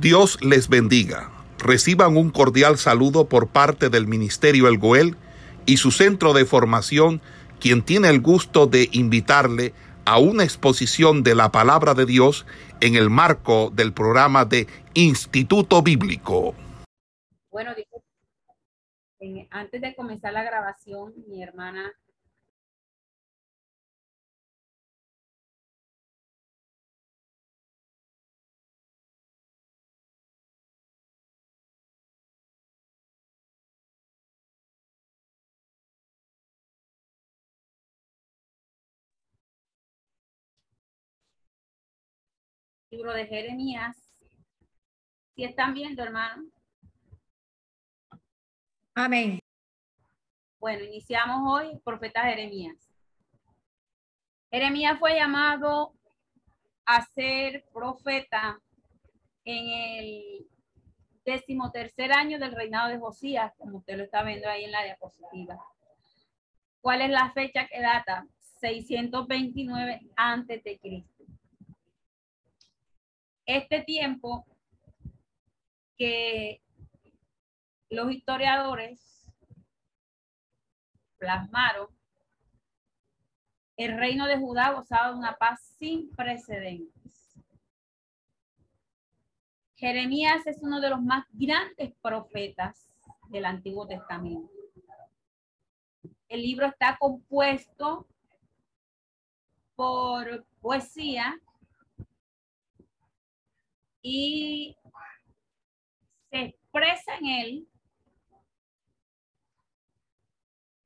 Dios les bendiga. Reciban un cordial saludo por parte del Ministerio El Goel y su centro de formación, quien tiene el gusto de invitarle a una exposición de la palabra de Dios en el marco del programa de Instituto Bíblico. Bueno, antes de comenzar la grabación, mi hermana libro de Jeremías. Si están viendo, hermano. Amén. Bueno, iniciamos hoy profeta Jeremías. Jeremías fue llamado a ser profeta en el decimotercer año del reinado de Josías, como usted lo está viendo ahí en la diapositiva. ¿Cuál es la fecha que data? 629 antes de Cristo este tiempo que los historiadores plasmaron, el reino de Judá gozaba de una paz sin precedentes. Jeremías es uno de los más grandes profetas del Antiguo Testamento. El libro está compuesto por poesía y se expresa en él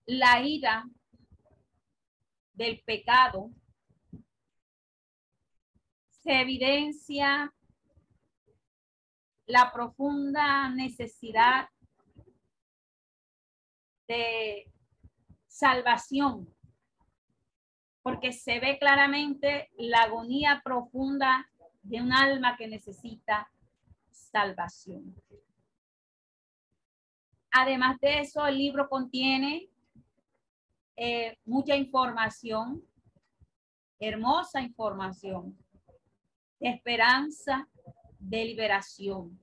la ira del pecado, se evidencia la profunda necesidad de salvación, porque se ve claramente la agonía profunda de un alma que necesita salvación. Además de eso, el libro contiene eh, mucha información, hermosa información, de esperanza, de liberación.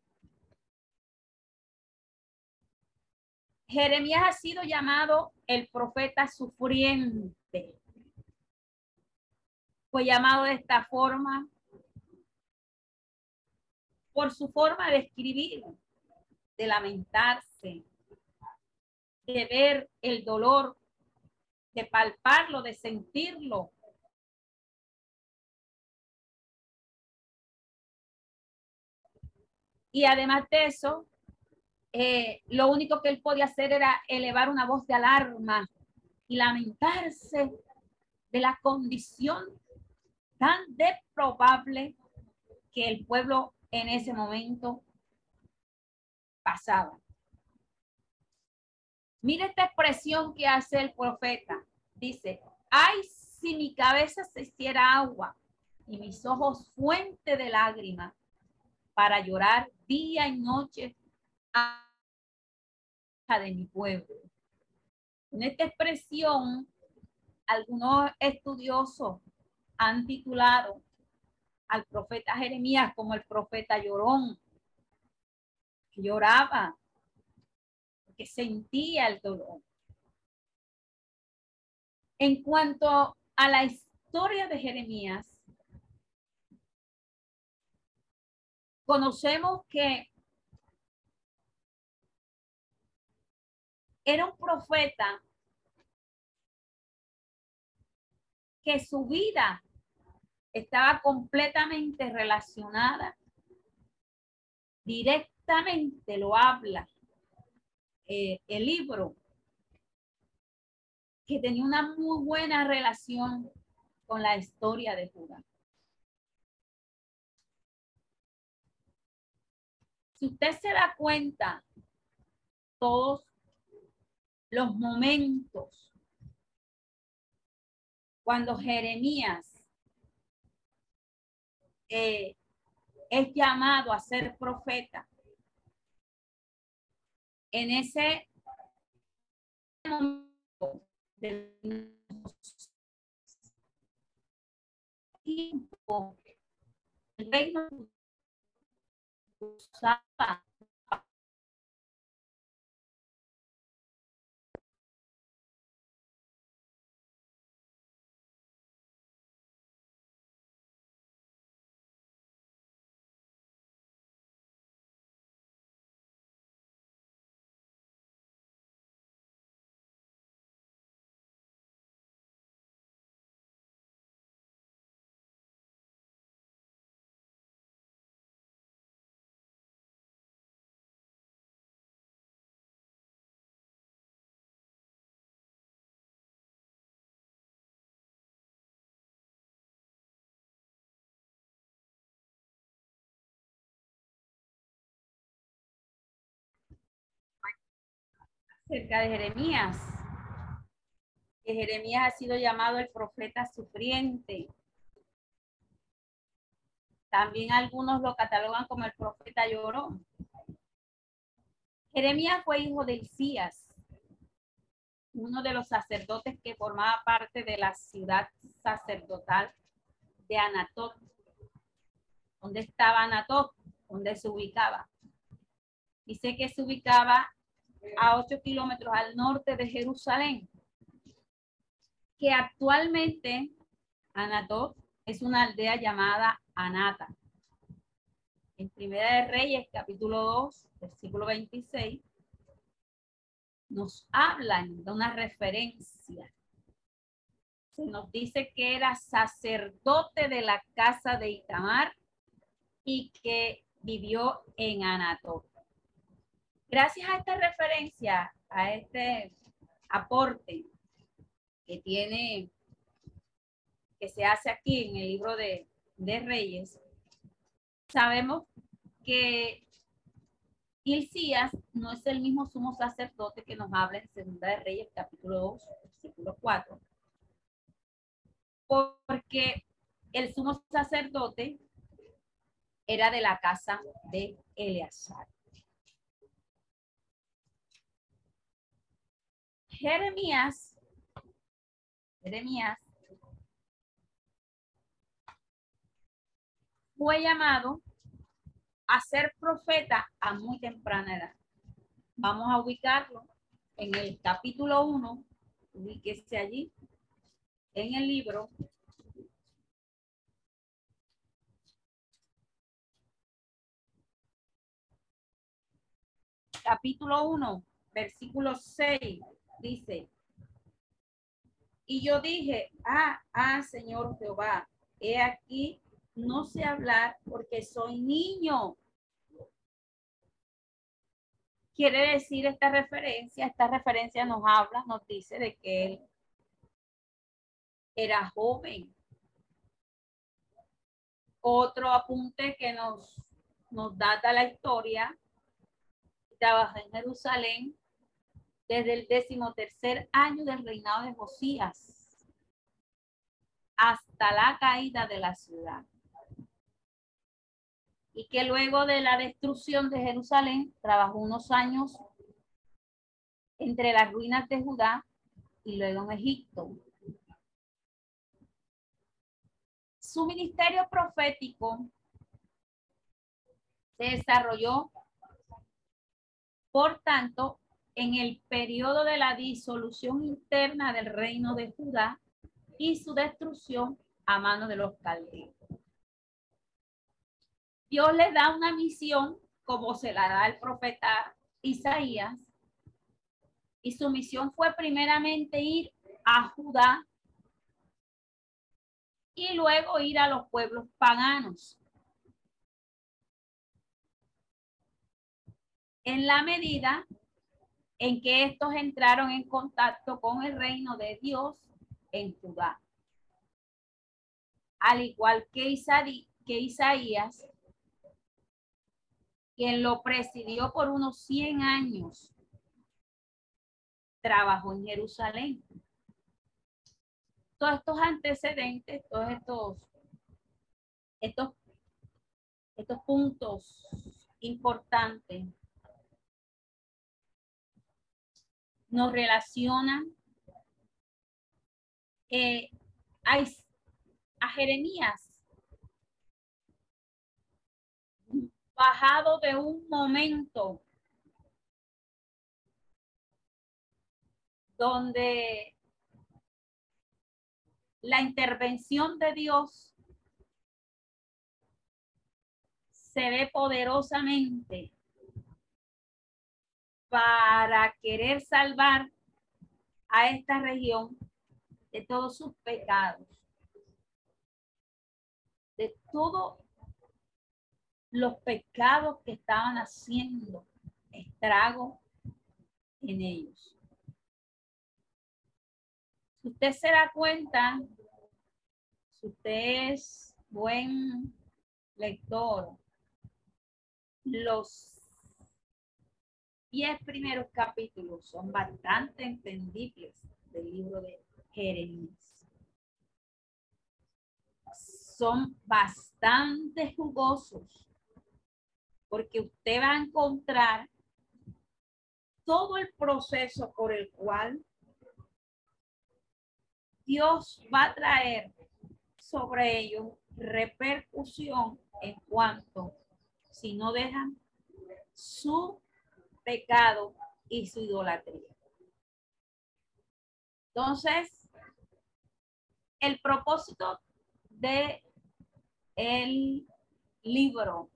Jeremías ha sido llamado el profeta sufriente. Fue llamado de esta forma por su forma de escribir, de lamentarse, de ver el dolor, de palparlo, de sentirlo. Y además de eso, eh, lo único que él podía hacer era elevar una voz de alarma y lamentarse de la condición tan deprobable que el pueblo en ese momento pasaba. Mira esta expresión que hace el profeta. Dice, ay, si mi cabeza se hiciera agua y mis ojos fuente de lágrimas para llorar día y noche a de mi pueblo. En esta expresión, algunos estudiosos han titulado al profeta Jeremías como el profeta llorón, que lloraba, que sentía el dolor. En cuanto a la historia de Jeremías, conocemos que era un profeta que su vida estaba completamente relacionada, directamente lo habla eh, el libro, que tenía una muy buena relación con la historia de Judá. Si usted se da cuenta, todos los momentos cuando Jeremías eh, es llamado a ser profeta, en ese momento del tiempo, el reino usaba acerca de Jeremías. Que Jeremías ha sido llamado el profeta sufriente. También algunos lo catalogan como el profeta llorón. Jeremías fue hijo de Isías, uno de los sacerdotes que formaba parte de la ciudad sacerdotal de Anatot. ¿Dónde estaba Anatot? ¿Dónde se ubicaba? Dice que se ubicaba a 8 kilómetros al norte de Jerusalén, que actualmente Anatot es una aldea llamada Anata. En Primera de Reyes, capítulo 2, versículo 26, nos hablan de una referencia. Se nos dice que era sacerdote de la casa de Itamar y que vivió en Anatot. Gracias a esta referencia, a este aporte que tiene, que se hace aquí en el libro de, de Reyes, sabemos que Hilcías no es el mismo sumo sacerdote que nos habla en Segunda de Reyes, capítulo 2, versículo 4. Porque el sumo sacerdote era de la casa de Eleazar. Jeremías, Jeremías fue llamado a ser profeta a muy temprana edad. Vamos a ubicarlo en el capítulo 1, ubíquese allí, en el libro. Capítulo 1, versículo 6 dice, y yo dije, ah, ah, Señor Jehová, he aquí, no sé hablar porque soy niño. Quiere decir esta referencia, esta referencia nos habla, nos dice de que él era joven. Otro apunte que nos, nos data la historia, trabaja en Jerusalén desde el decimotercer año del reinado de Josías hasta la caída de la ciudad. Y que luego de la destrucción de Jerusalén trabajó unos años entre las ruinas de Judá y luego en Egipto. Su ministerio profético se desarrolló, por tanto, en el periodo de la disolución interna del reino de Judá y su destrucción a mano de los caldeos. Dios le da una misión como se la da el profeta Isaías y su misión fue primeramente ir a Judá y luego ir a los pueblos paganos. En la medida en que estos entraron en contacto con el reino de Dios en Judá. Al igual que, que Isaías, quien lo presidió por unos 100 años, trabajó en Jerusalén. Todos estos antecedentes, todos estos, estos, estos puntos importantes nos relacionan eh, a, Jeremías. bajado de un momento donde la intervención de Dios se ve poderosamente para querer salvar a esta región de todos sus pecados, de todos los pecados que estaban haciendo estrago en ellos. Si usted se da cuenta, si usted es buen lector, los diez primeros capítulos son bastante entendibles del libro de Jeremías. Son bastante jugosos porque usted va a encontrar todo el proceso por el cual Dios va a traer sobre ellos repercusión en cuanto si no dejan su pecado y su idolatría. Entonces, el propósito de el libro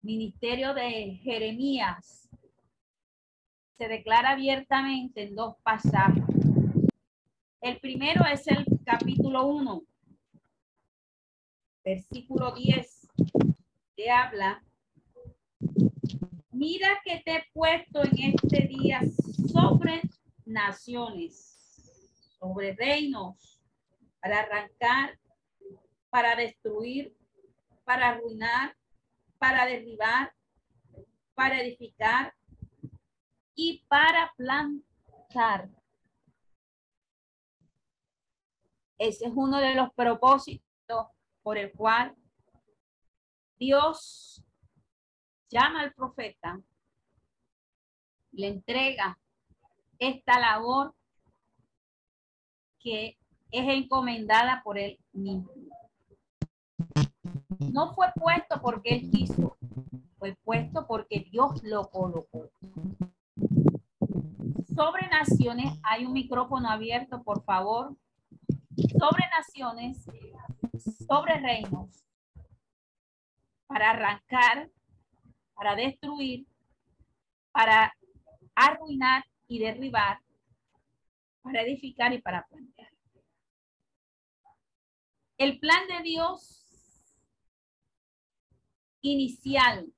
Ministerio de Jeremías se declara abiertamente en dos pasajes. El primero es el capítulo 1, versículo 10, que habla, mira que te he puesto en este día sobre naciones, sobre reinos, para arrancar, para destruir, para arruinar, para derribar, para edificar y para plantar. Ese es uno de los propósitos por el cual Dios llama al profeta, le entrega esta labor que es encomendada por él mismo. No fue puesto porque él quiso, fue puesto porque Dios lo colocó. Sobre naciones, hay un micrófono abierto, por favor. Sobre naciones, sobre reinos, para arrancar, para destruir, para arruinar y derribar, para edificar y para plantear. El plan de Dios inicial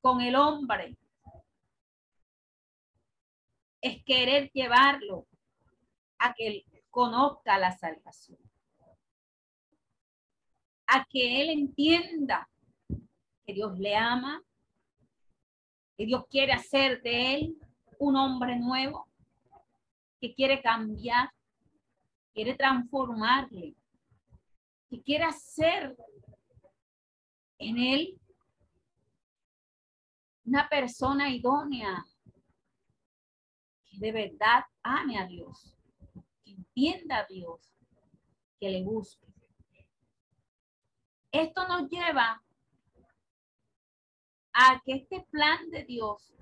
con el hombre es querer llevarlo a que él conozca la salvación. A que él entienda que Dios le ama, que Dios quiere hacer de él un hombre nuevo, que quiere cambiar, quiere transformarle, que quiere hacer en él una persona idónea que de verdad ame a Dios, que entienda a Dios, que le busque. Esto nos lleva a que este plan de Dios,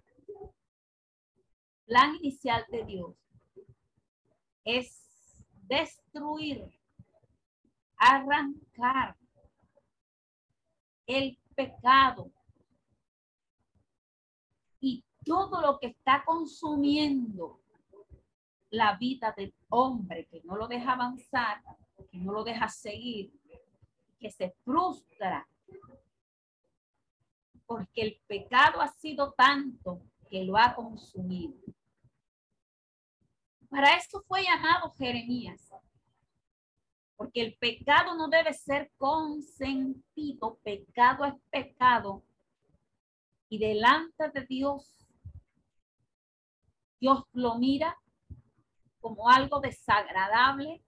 plan inicial de Dios, es destruir, arrancar el pecado y todo lo que está consumiendo la vida del hombre, que no lo deja avanzar, que no lo deja seguir, que se frustra porque el pecado ha sido tanto que lo ha consumido. Para eso fue llamado Jeremías, porque el pecado no debe ser consentido, pecado es pecado. Y delante de Dios, Dios lo mira como algo desagradable,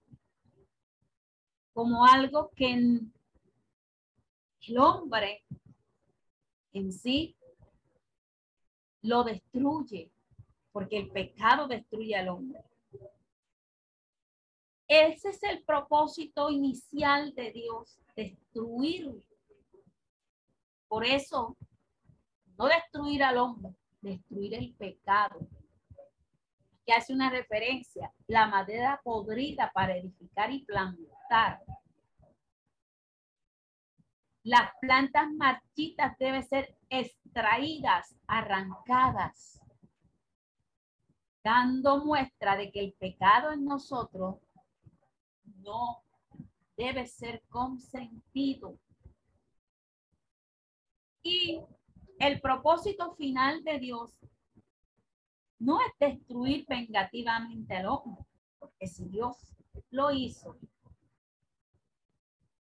como algo que el hombre en sí lo destruye, porque el pecado destruye al hombre. Ese es el propósito inicial de Dios, destruir. Por eso, no destruir al hombre, destruir el pecado. Que hace una referencia, la madera podrida para edificar y plantar. Las plantas marchitas deben ser extraídas, arrancadas, dando muestra de que el pecado en nosotros no debe ser consentido. Y el propósito final de Dios no es destruir vengativamente al hombre, porque si Dios lo hizo,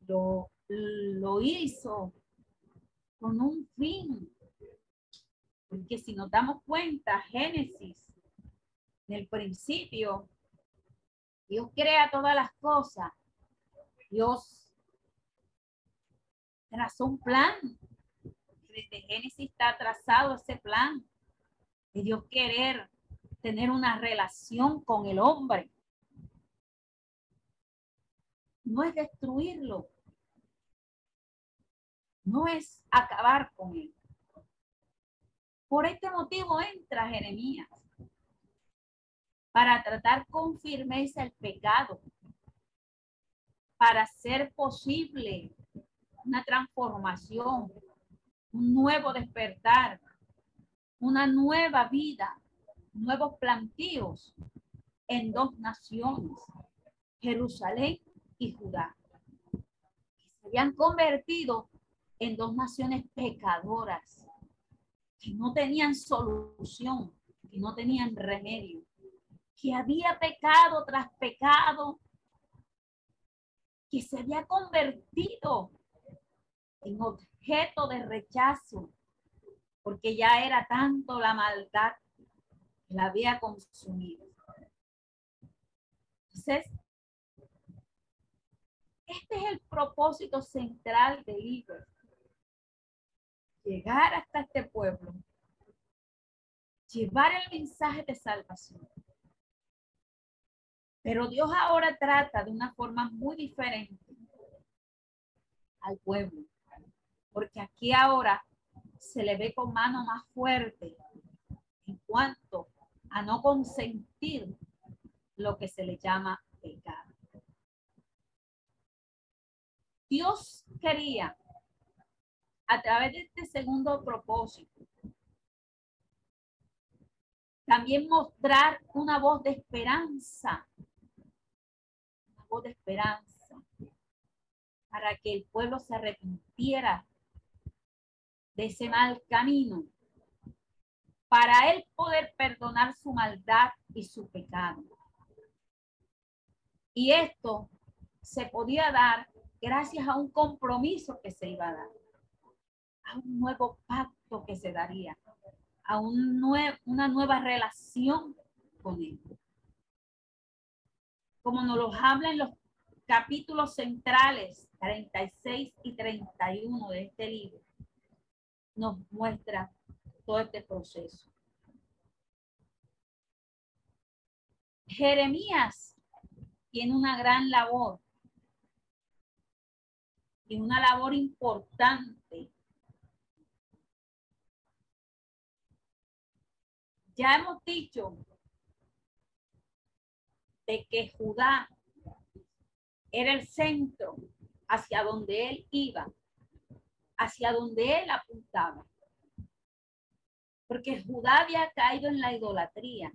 lo, lo hizo con un fin. Porque si nos damos cuenta, Génesis, en el principio, Dios crea todas las cosas. Dios trazó un plan. Desde Génesis está trazado ese plan de Dios querer tener una relación con el hombre. No es destruirlo. No es acabar con él. Por este motivo entra Jeremías para tratar con firmeza el pecado, para hacer posible una transformación, un nuevo despertar, una nueva vida, nuevos plantíos en dos naciones, Jerusalén y Judá, se habían convertido en dos naciones pecadoras, que no tenían solución, que no tenían remedio que había pecado tras pecado, que se había convertido en objeto de rechazo, porque ya era tanto la maldad que la había consumido. Entonces, este es el propósito central del libro. Llegar hasta este pueblo, llevar el mensaje de salvación pero Dios ahora trata de una forma muy diferente al pueblo, porque aquí ahora se le ve con mano más fuerte en cuanto a no consentir lo que se le llama pecado. Dios quería, a través de este segundo propósito, también mostrar una voz de esperanza. De esperanza para que el pueblo se arrepintiera de ese mal camino, para él poder perdonar su maldad y su pecado. Y esto se podía dar gracias a un compromiso que se iba a dar, a un nuevo pacto que se daría, a un una nueva relación con él como nos los habla en los capítulos centrales 36 y 31 de este libro, nos muestra todo este proceso. Jeremías tiene una gran labor y una labor importante. Ya hemos dicho de que Judá era el centro hacia donde él iba, hacia donde él apuntaba. Porque Judá había caído en la idolatría.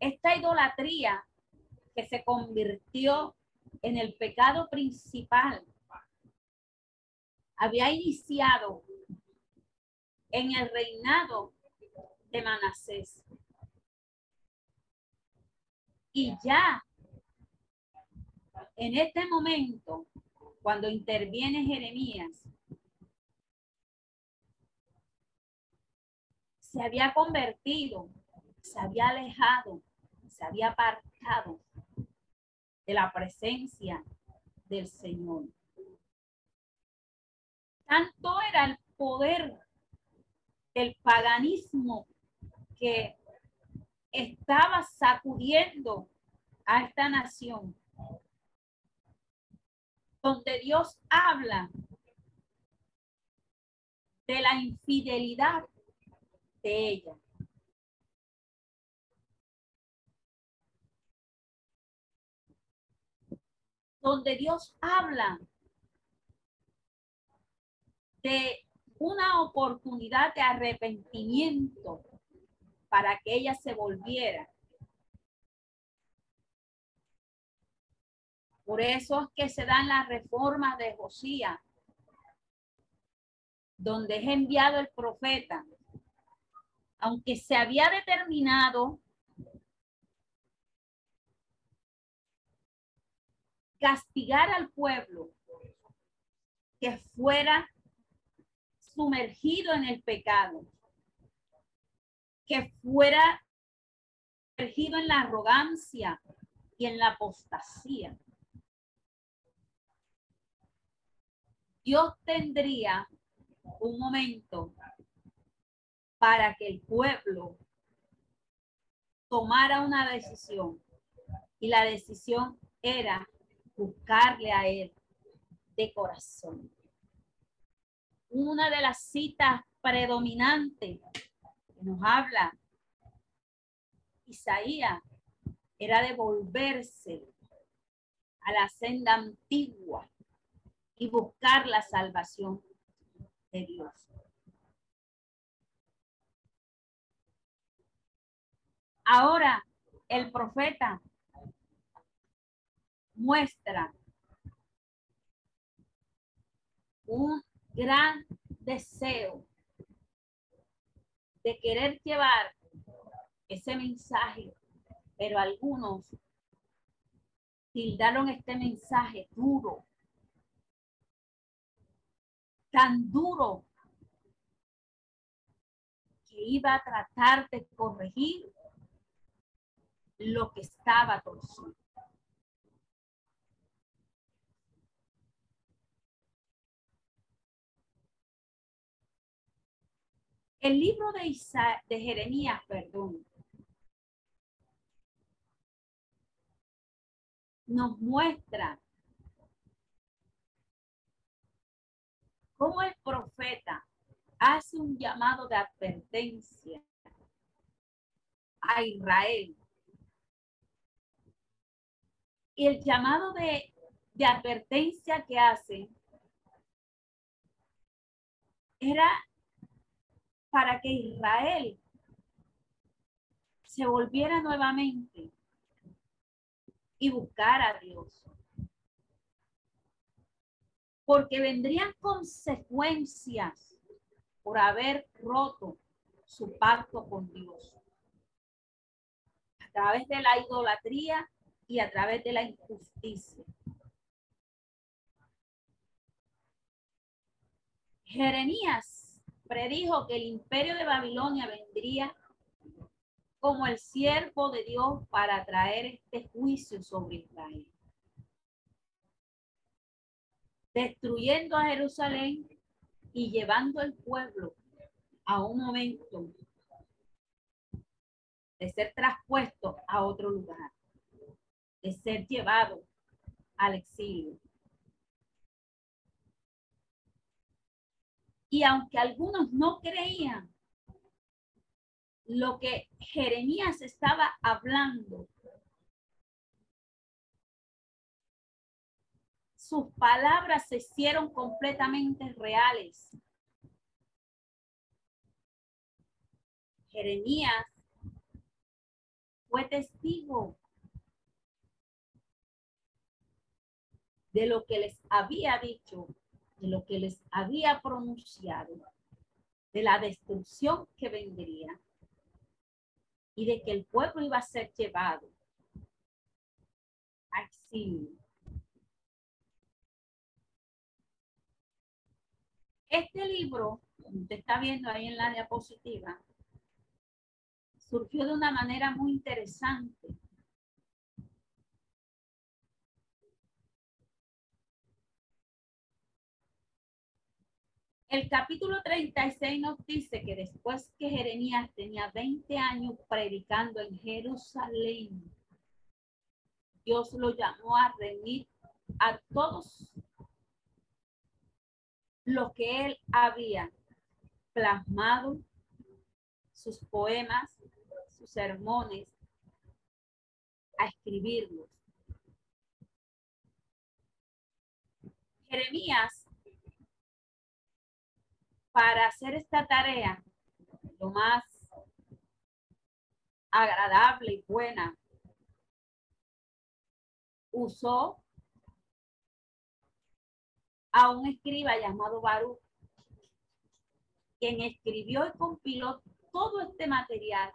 Esta idolatría que se convirtió en el pecado principal había iniciado en el reinado de Manasés. Y ya, en este momento, cuando interviene Jeremías, se había convertido, se había alejado, se había apartado de la presencia del Señor. Tanto era el poder del paganismo que estaba sacudiendo a esta nación, donde Dios habla de la infidelidad de ella. Donde Dios habla de una oportunidad de arrepentimiento para que ella se volviera. Por eso es que se dan las reformas de Josías, donde es enviado el profeta, aunque se había determinado castigar al pueblo que fuera sumergido en el pecado, que fuera sumergido en la arrogancia y en la apostasía. Dios tendría un momento para que el pueblo tomara una decisión y la decisión era buscarle a él de corazón una de las citas predominantes que nos habla Isaías era de volverse a la senda antigua y buscar la salvación de Dios. Ahora el profeta muestra un gran deseo de querer llevar ese mensaje, pero algunos tildaron este mensaje duro, tan duro que iba a tratar de corregir lo que estaba torcido. El libro de, de Jeremías, perdón, nos muestra cómo el profeta hace un llamado de advertencia a Israel. Y el llamado de advertencia que hace era para que Israel se volviera nuevamente y buscara a Dios. Porque vendrían consecuencias por haber roto su pacto con Dios. A través de la idolatría y a través de la injusticia. Jeremías predijo que el imperio de Babilonia vendría como el siervo de Dios para traer este juicio sobre Israel. Destruyendo a Jerusalén y llevando al pueblo a un momento de ser traspuesto a otro lugar, de ser llevado al exilio. Y aunque algunos no creían lo que Jeremías estaba hablando, sus palabras se hicieron completamente reales. Jeremías fue testigo de lo que les había dicho de lo que les había pronunciado, de la destrucción que vendría y de que el pueblo iba a ser llevado a exilio. Este libro, como usted está viendo ahí en la diapositiva, surgió de una manera muy interesante El capítulo 36 nos dice que después que Jeremías tenía 20 años predicando en Jerusalén, Dios lo llamó a reunir a todos los que él había plasmado, sus poemas, sus sermones, a escribirlos. Jeremías, para hacer esta tarea lo más agradable y buena, usó a un escriba llamado Baruch, quien escribió y compiló todo este material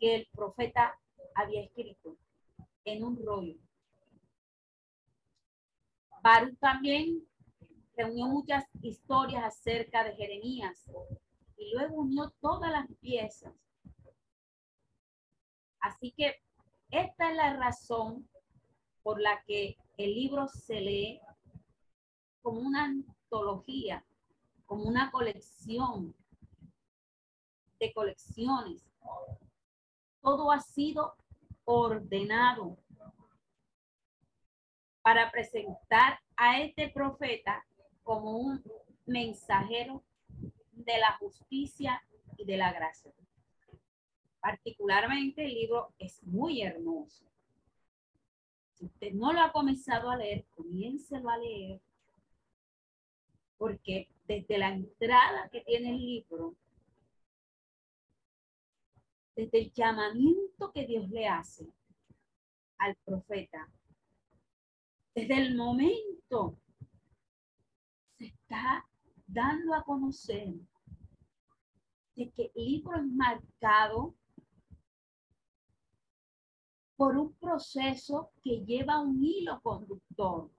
que el profeta había escrito en un rollo. Baruch también reunió muchas historias acerca de Jeremías y luego unió todas las piezas. Así que esta es la razón por la que el libro se lee como una antología, como una colección de colecciones. Todo ha sido ordenado para presentar a este profeta como un mensajero de la justicia y de la gracia. Particularmente el libro es muy hermoso. Si usted no lo ha comenzado a leer, comiéncelo a leer. Porque desde la entrada que tiene el libro, desde el llamamiento que Dios le hace al profeta, desde el momento se está dando a conocer de que el libro es marcado por un proceso que lleva un hilo conductor,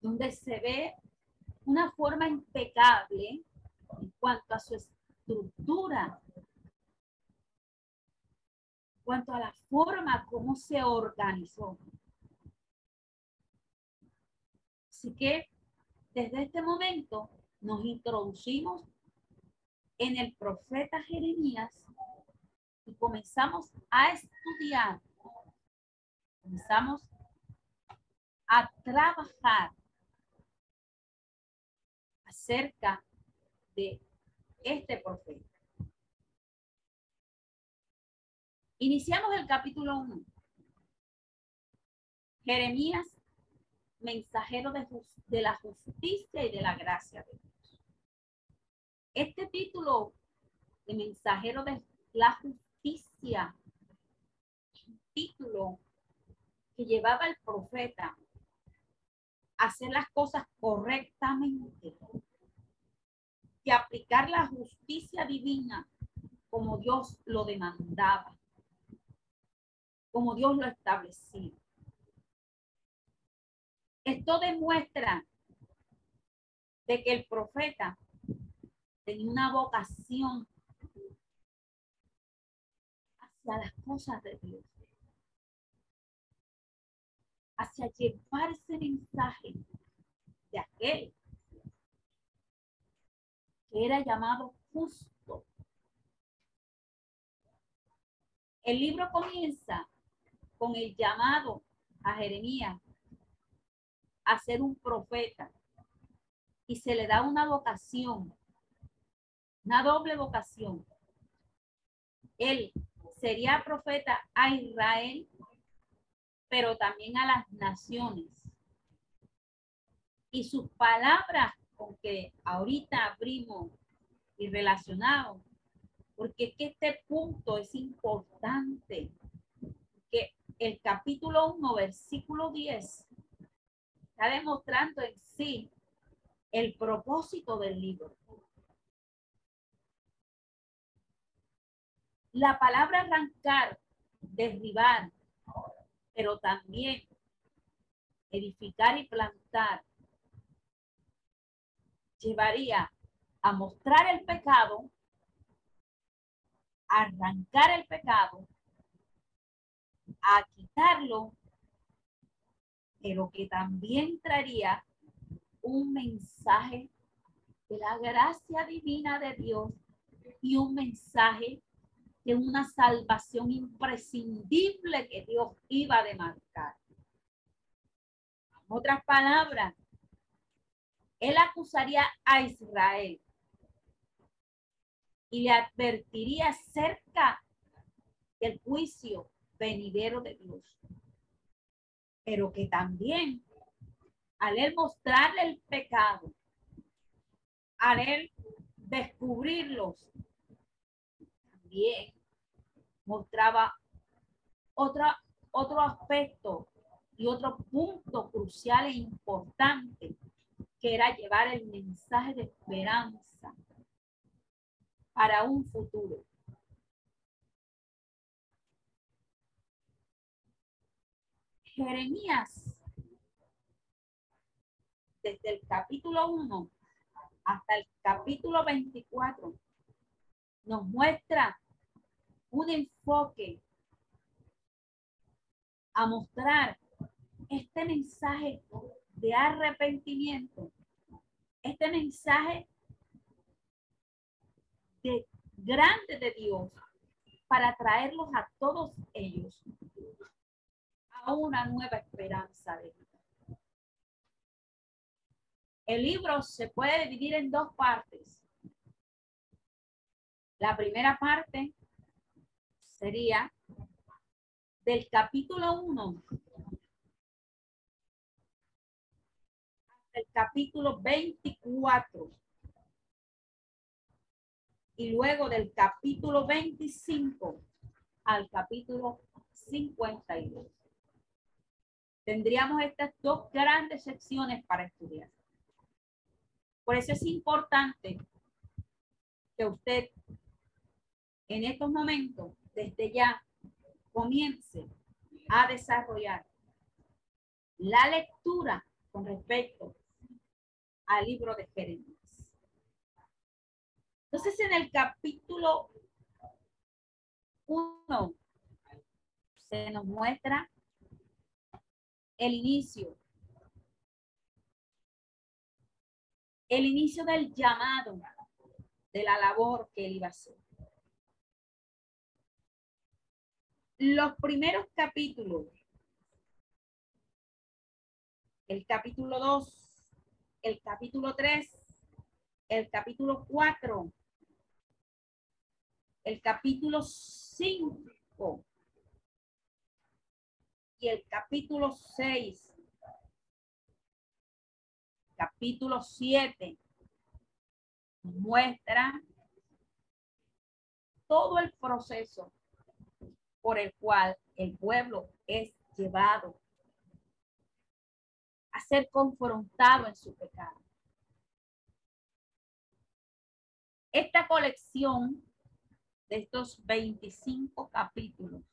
donde se ve una forma impecable en cuanto a su estructura, en cuanto a la forma como se organizó. Así que desde este momento nos introducimos en el profeta Jeremías y comenzamos a estudiar, comenzamos a trabajar acerca de este profeta. Iniciamos el capítulo 1. Jeremías mensajero de, de la justicia y de la gracia de Dios. Este título de mensajero de la justicia, título que llevaba el profeta a hacer las cosas correctamente, que aplicar la justicia divina como Dios lo demandaba, como Dios lo establecía. Esto demuestra de que el profeta tenía una vocación hacia las cosas de Dios, hacia llevar ese mensaje de aquel que era llamado justo. El libro comienza con el llamado a Jeremías a ser un profeta y se le da una vocación, una doble vocación. Él sería profeta a Israel, pero también a las naciones. Y sus palabras con que ahorita abrimos y relacionado, porque es que este punto es importante, que el capítulo 1, versículo 10, está demostrando en sí el propósito del libro. La palabra arrancar, derribar, pero también edificar y plantar, llevaría a mostrar el pecado, arrancar el pecado, a quitarlo pero que también traería un mensaje de la gracia divina de Dios y un mensaje de una salvación imprescindible que Dios iba a demarcar. En otras palabras, él acusaría a Israel y le advertiría acerca del juicio venidero de Dios. Pero que también al él mostrarle el pecado, al él descubrirlos, también mostraba otra, otro aspecto y otro punto crucial e importante, que era llevar el mensaje de esperanza para un futuro. Jeremías, desde el capítulo 1 hasta el capítulo 24, nos muestra un enfoque a mostrar este mensaje de arrepentimiento, este mensaje de grande de Dios para traerlos a todos ellos una nueva esperanza de vida. El libro se puede dividir en dos partes. La primera parte sería del capítulo 1 hasta el capítulo 24 y luego del capítulo 25 al capítulo 52. Tendríamos estas dos grandes secciones para estudiar. Por eso es importante que usted en estos momentos, desde ya, comience a desarrollar la lectura con respecto al libro de Jeremías. Entonces, en el capítulo 1 se nos muestra el inicio. El inicio del llamado de la labor que él iba a hacer. Los primeros capítulos, el capítulo 2, el capítulo 3, el capítulo 4, el capítulo 5 y el capítulo 6, capítulo 7, muestra todo el proceso por el cual el pueblo es llevado a ser confrontado en su pecado. Esta colección de estos 25 capítulos.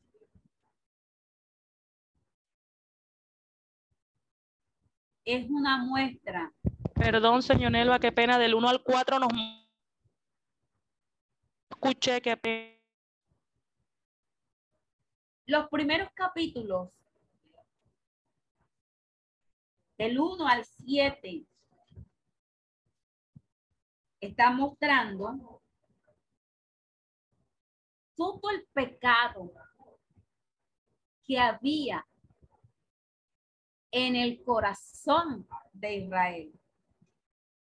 Es una muestra. Perdón, señor Nelva, qué pena, del 1 al 4 nos escuché que los primeros capítulos del 1 al 7 están mostrando todo el pecado que había en el corazón de Israel.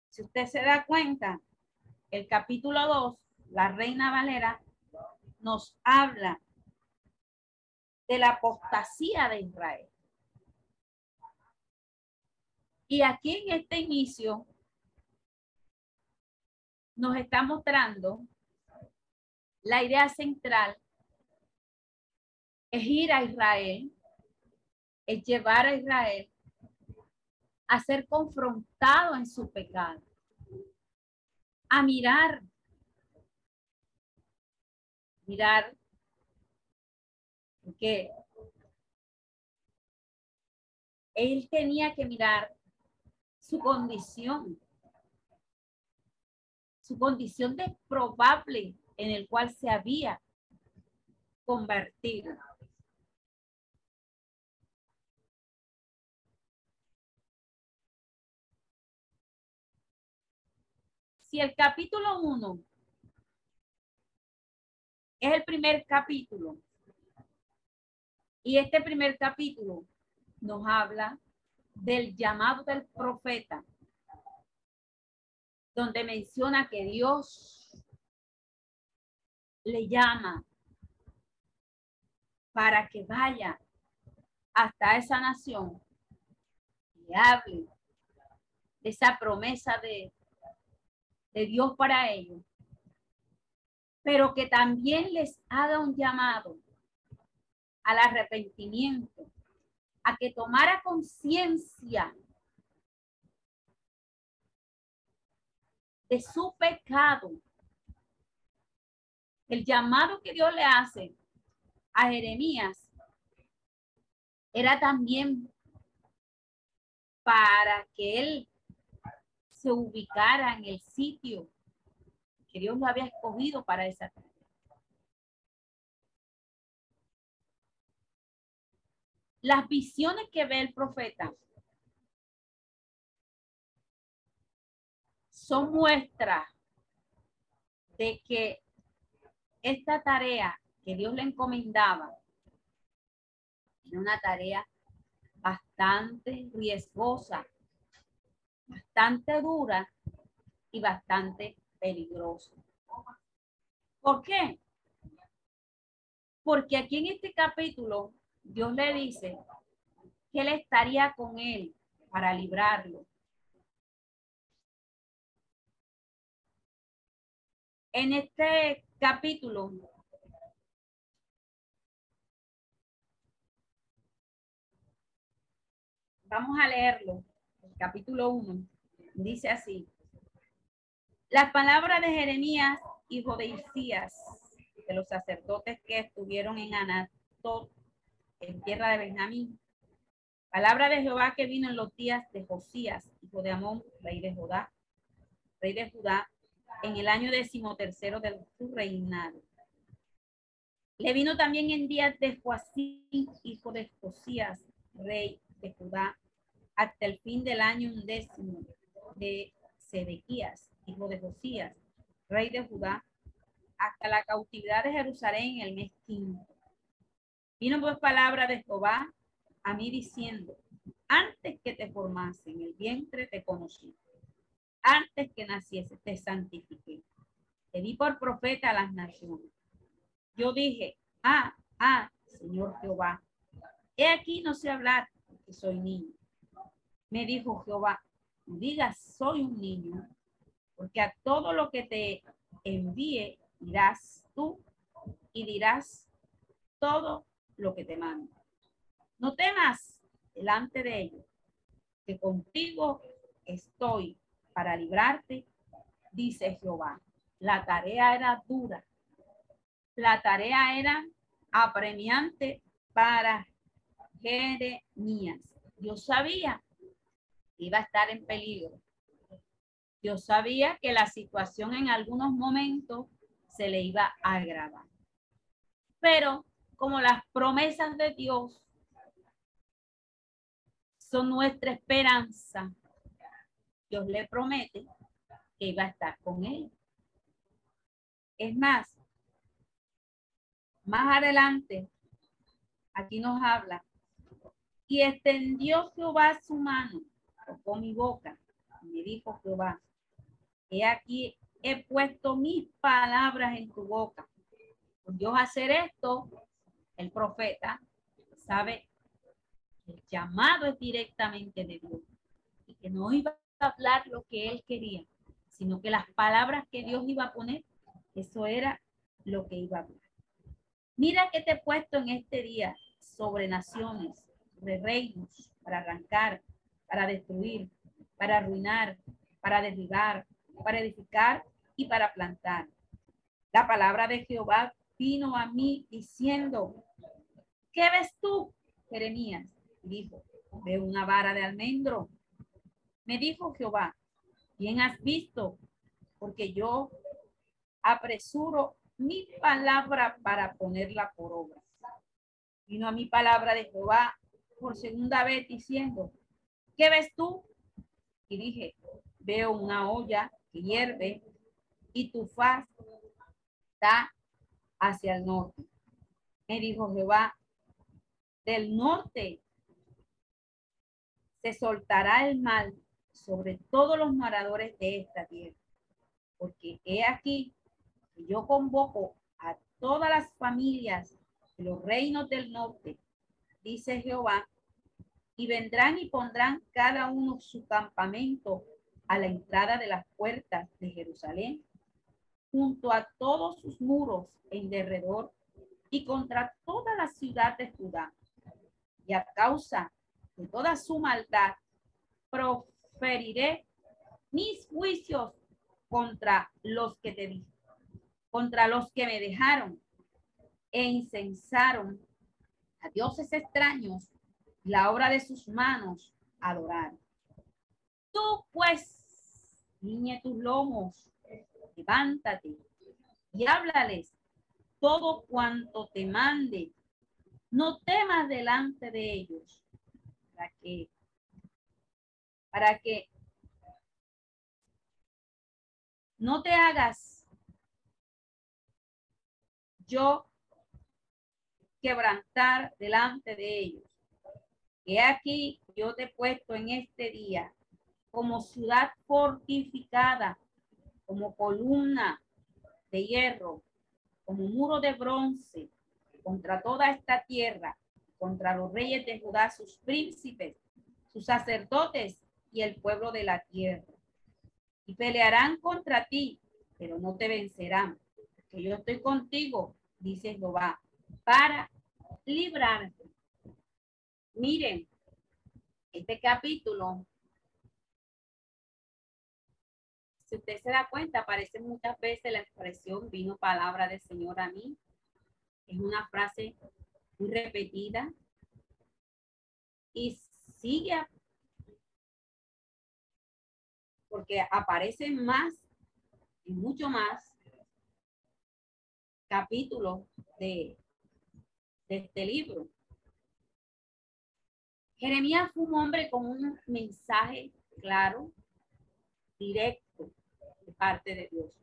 Si usted se da cuenta, el capítulo 2, la reina Valera, nos habla de la apostasía de Israel. Y aquí en este inicio nos está mostrando la idea central es ir a Israel, es llevar a Israel a ser confrontado en su pecado, a mirar, mirar que él tenía que mirar su condición, su condición de probable en el cual se había convertido. Si el capítulo 1 es el primer capítulo, y este primer capítulo nos habla del llamado del profeta, donde menciona que Dios le llama para que vaya hasta esa nación y hable de esa promesa de, de Dios para ellos, pero que también les haga un llamado al arrepentimiento, a que tomara conciencia de su pecado. El llamado que Dios le hace a Jeremías era también para que él se ubicara en el sitio que Dios lo había escogido para esa tarea. Las visiones que ve el profeta son muestras de que esta tarea que Dios le encomendaba era una tarea bastante riesgosa, bastante dura y bastante peligrosa. ¿Por qué? Porque aquí en este capítulo Dios le dice que él estaría con él para librarlo. En este capítulo vamos a leerlo, capítulo 1, dice así. Las palabras de Jeremías, hijo de Isías, de los sacerdotes que estuvieron en Anatot, en tierra de Benjamín. Palabra de Jehová que vino en los días de Josías, hijo de Amón, rey de Judá, rey de Judá, en el año decimotercero de su reinado. Le vino también en días de Joacín, hijo de Josías, rey de Judá, hasta el fin del año undécimo de Sedequías, hijo de Josías, rey de Judá, hasta la cautividad de Jerusalén el mes quinto. Vino pues palabra de Jehová a mí diciendo, antes que te formase en el vientre te conocí, antes que naciese te santifiqué, te di por profeta a las naciones. Yo dije, ah, ah, Señor Jehová, he aquí no sé hablar porque soy niño. Me dijo Jehová, no digas soy un niño, porque a todo lo que te envíe irás tú y dirás todo lo que te mando. No temas delante de ellos, que contigo estoy para librarte, dice Jehová. La tarea era dura. La tarea era apremiante para Jeremías. Dios sabía iba a estar en peligro. Dios sabía que la situación en algunos momentos se le iba a agravar. Pero como las promesas de Dios son nuestra esperanza. Dios le promete que iba a estar con él. Es más, más adelante, aquí nos habla, y extendió Jehová su mano, tocó mi boca, me dijo Jehová, he aquí he puesto mis palabras en tu boca. Por Dios hacer esto, el profeta sabe que el llamado es directamente de Dios y que no iba a hablar lo que él quería, sino que las palabras que Dios iba a poner, eso era lo que iba a hablar. Mira que te he puesto en este día sobre naciones, sobre reinos, para arrancar, para destruir, para arruinar, para derribar, para edificar y para plantar. La palabra de Jehová vino a mí diciendo, ¿qué ves tú, Jeremías? Dijo, veo una vara de almendro. Me dijo Jehová, ¿quién has visto? Porque yo apresuro mi palabra para ponerla por obra. Vino a mi palabra de Jehová por segunda vez diciendo, ¿qué ves tú? Y dije, veo una olla que hierve, y tu faz está hacia el norte. Me dijo Jehová, del norte se soltará el mal sobre todos los moradores de esta tierra, porque he aquí que yo convoco a todas las familias de los reinos del norte, dice Jehová, y vendrán y pondrán cada uno su campamento a la entrada de las puertas de Jerusalén, junto a todos sus muros en derredor y contra toda la ciudad de Judá. Y a causa de toda su maldad, proferiré mis juicios contra los que te di, contra los que me dejaron e incensaron a dioses extraños la obra de sus manos adorar. Tú pues, niñe tus lomos, levántate y háblales todo cuanto te mande. No temas delante de ellos, para que, para que no te hagas yo quebrantar delante de ellos. He aquí, yo te he puesto en este día como ciudad fortificada, como columna de hierro, como muro de bronce contra toda esta tierra, contra los reyes de Judá, sus príncipes, sus sacerdotes y el pueblo de la tierra. Y pelearán contra ti, pero no te vencerán, que yo estoy contigo, dice Jehová, para librarte. Miren, este capítulo, si usted se da cuenta, aparece muchas veces la expresión vino palabra del Señor a mí. Es una frase muy repetida y sigue porque aparece más y mucho más capítulos de, de este libro. Jeremías fue un hombre con un mensaje claro, directo de parte de Dios.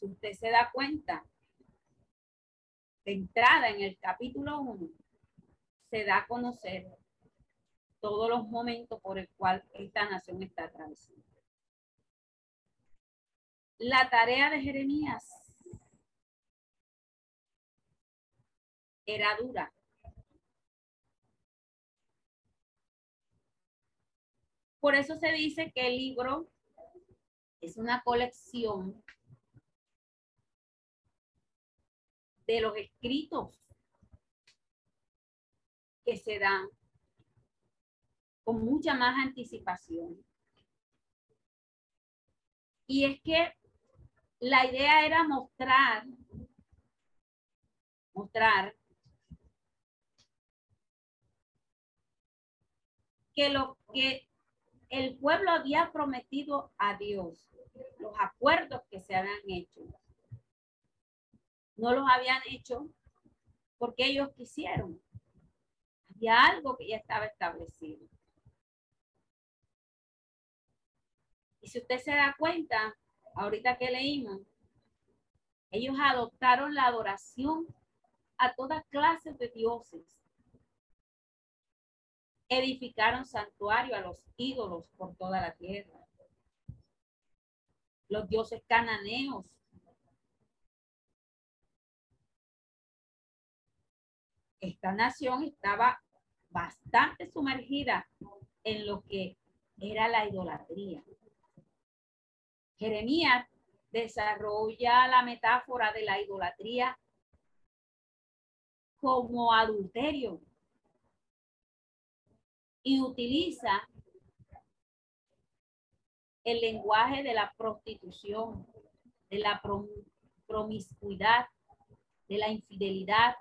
Si usted se da cuenta, de entrada en el capítulo 1, se da a conocer todos los momentos por el cual esta nación está atravesando. La tarea de Jeremías era dura. Por eso se dice que el libro es una colección de los escritos que se dan con mucha más anticipación. Y es que la idea era mostrar, mostrar que lo que el pueblo había prometido a Dios, los acuerdos que se habían hecho, no los habían hecho porque ellos quisieron. Había algo que ya estaba establecido. Y si usted se da cuenta, ahorita que leímos, ellos adoptaron la adoración a todas clases de dioses edificaron santuario a los ídolos por toda la tierra. Los dioses cananeos. Esta nación estaba bastante sumergida en lo que era la idolatría. Jeremías desarrolla la metáfora de la idolatría como adulterio y utiliza el lenguaje de la prostitución, de la promiscuidad, de la infidelidad,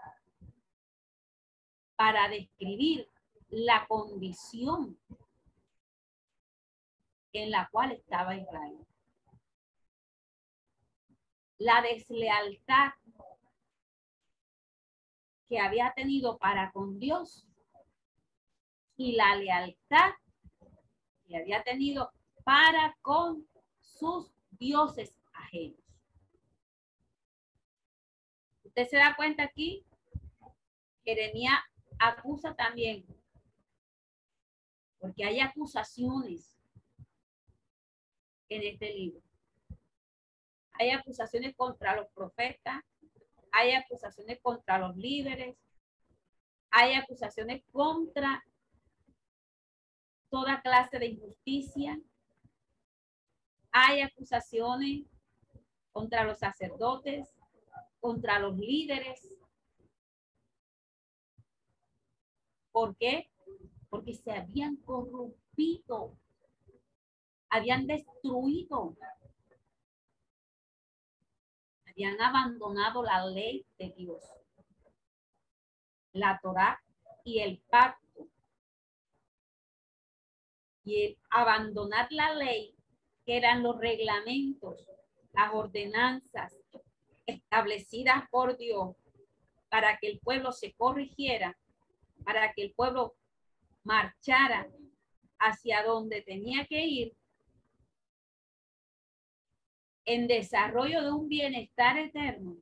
para describir la condición en la cual estaba Israel. La deslealtad que había tenido para con Dios y la lealtad que había tenido para con sus dioses ajenos. Usted se da cuenta aquí, Jeremías acusa también, porque hay acusaciones en este libro. Hay acusaciones contra los profetas, hay acusaciones contra los líderes, hay acusaciones contra toda clase de injusticia, hay acusaciones contra los sacerdotes, contra los líderes. ¿Por qué? Porque se habían corrompido, habían destruido han abandonado la ley de Dios, la Torá y el pacto. Y abandonar la ley, que eran los reglamentos, las ordenanzas establecidas por Dios para que el pueblo se corrigiera, para que el pueblo marchara hacia donde tenía que ir, en desarrollo de un bienestar eterno,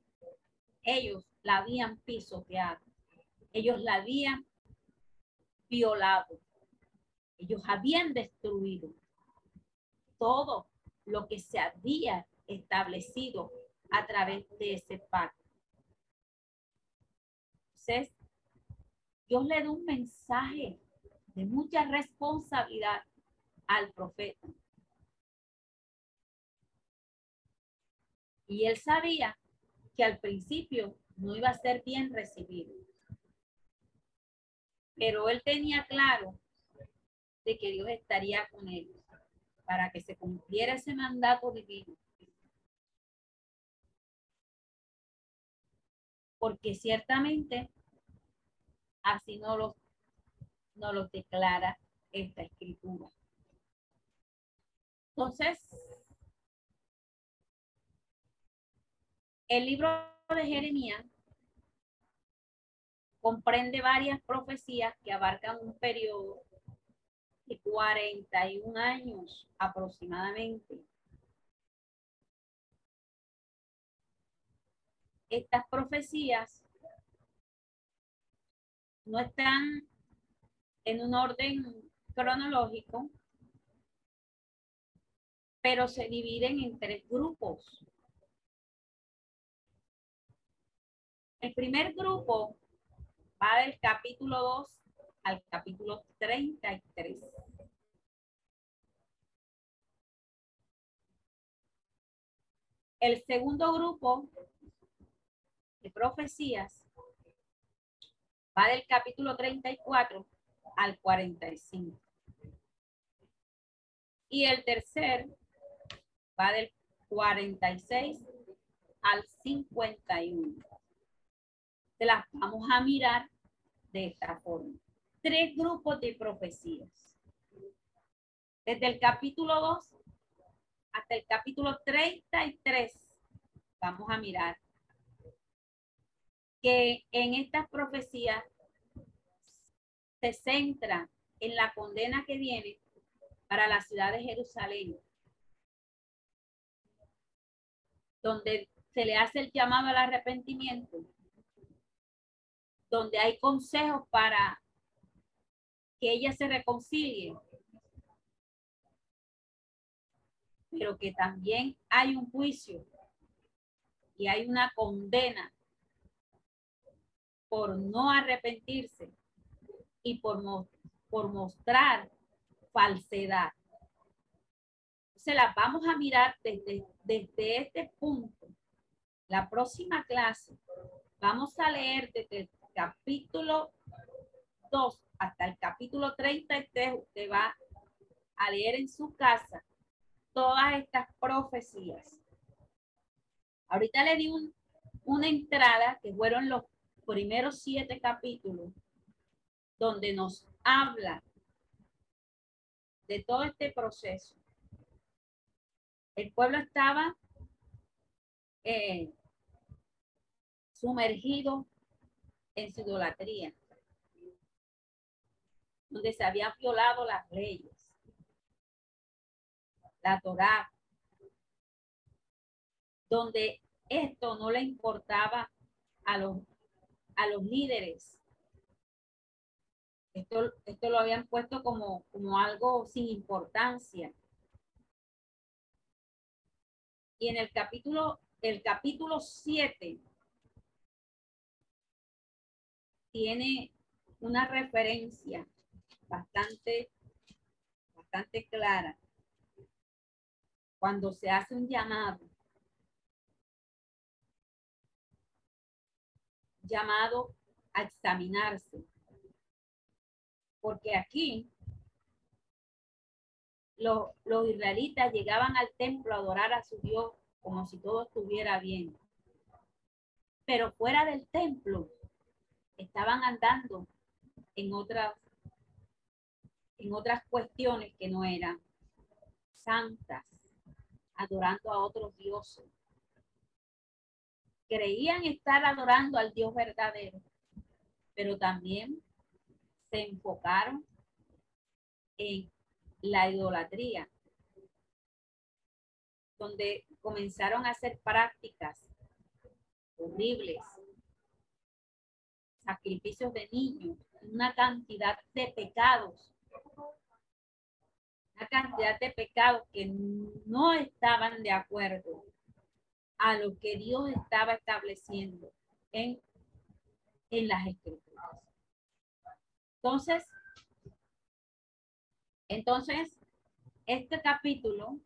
ellos la habían pisoteado, ellos la habían violado, ellos habían destruido todo lo que se había establecido a través de ese pacto. Entonces, Dios le da un mensaje de mucha responsabilidad al profeta. Y él sabía que al principio no iba a ser bien recibido. Pero él tenía claro de que Dios estaría con él para que se cumpliera ese mandato divino. Porque ciertamente así no lo, no lo declara esta escritura. Entonces, El libro de Jeremías comprende varias profecías que abarcan un periodo de 41 años aproximadamente. Estas profecías no están en un orden cronológico, pero se dividen en tres grupos. El primer grupo va del capítulo 2 al capítulo 33. El segundo grupo de profecías va del capítulo 34 al 45. Y el tercer va del 46 al 51 se las vamos a mirar de esta forma. Tres grupos de profecías. Desde el capítulo 2 hasta el capítulo 33 vamos a mirar que en estas profecías se centra en la condena que viene para la ciudad de Jerusalén, donde se le hace el llamado al arrepentimiento donde hay consejos para que ella se reconcilie, pero que también hay un juicio y hay una condena por no arrepentirse y por, por mostrar falsedad. Se las vamos a mirar desde, desde este punto. La próxima clase vamos a leer desde capítulo 2 hasta el capítulo 33, usted va a leer en su casa todas estas profecías. Ahorita le di una entrada que fueron los primeros siete capítulos donde nos habla de todo este proceso. El pueblo estaba eh, sumergido en su idolatría, donde se habían violado las leyes, la Torá, donde esto no le importaba a los, a los líderes. Esto, esto lo habían puesto como, como algo sin importancia. Y en el capítulo, el capítulo 7 tiene una referencia bastante, bastante clara. Cuando se hace un llamado, llamado a examinarse. Porque aquí los, los israelitas llegaban al templo a adorar a su Dios como si todo estuviera bien. Pero fuera del templo estaban andando en otras en otras cuestiones que no eran santas, adorando a otros dioses. Creían estar adorando al Dios verdadero, pero también se enfocaron en la idolatría, donde comenzaron a hacer prácticas horribles, sacrificios de niños, una cantidad de pecados, una cantidad de pecados que no estaban de acuerdo a lo que Dios estaba estableciendo en, en las escrituras. Entonces, entonces, este capítulo,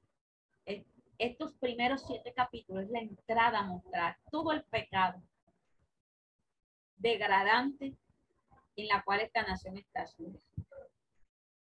estos primeros siete capítulos, es la entrada a mostrar todo el pecado degradante en la cual esta nación está sumida.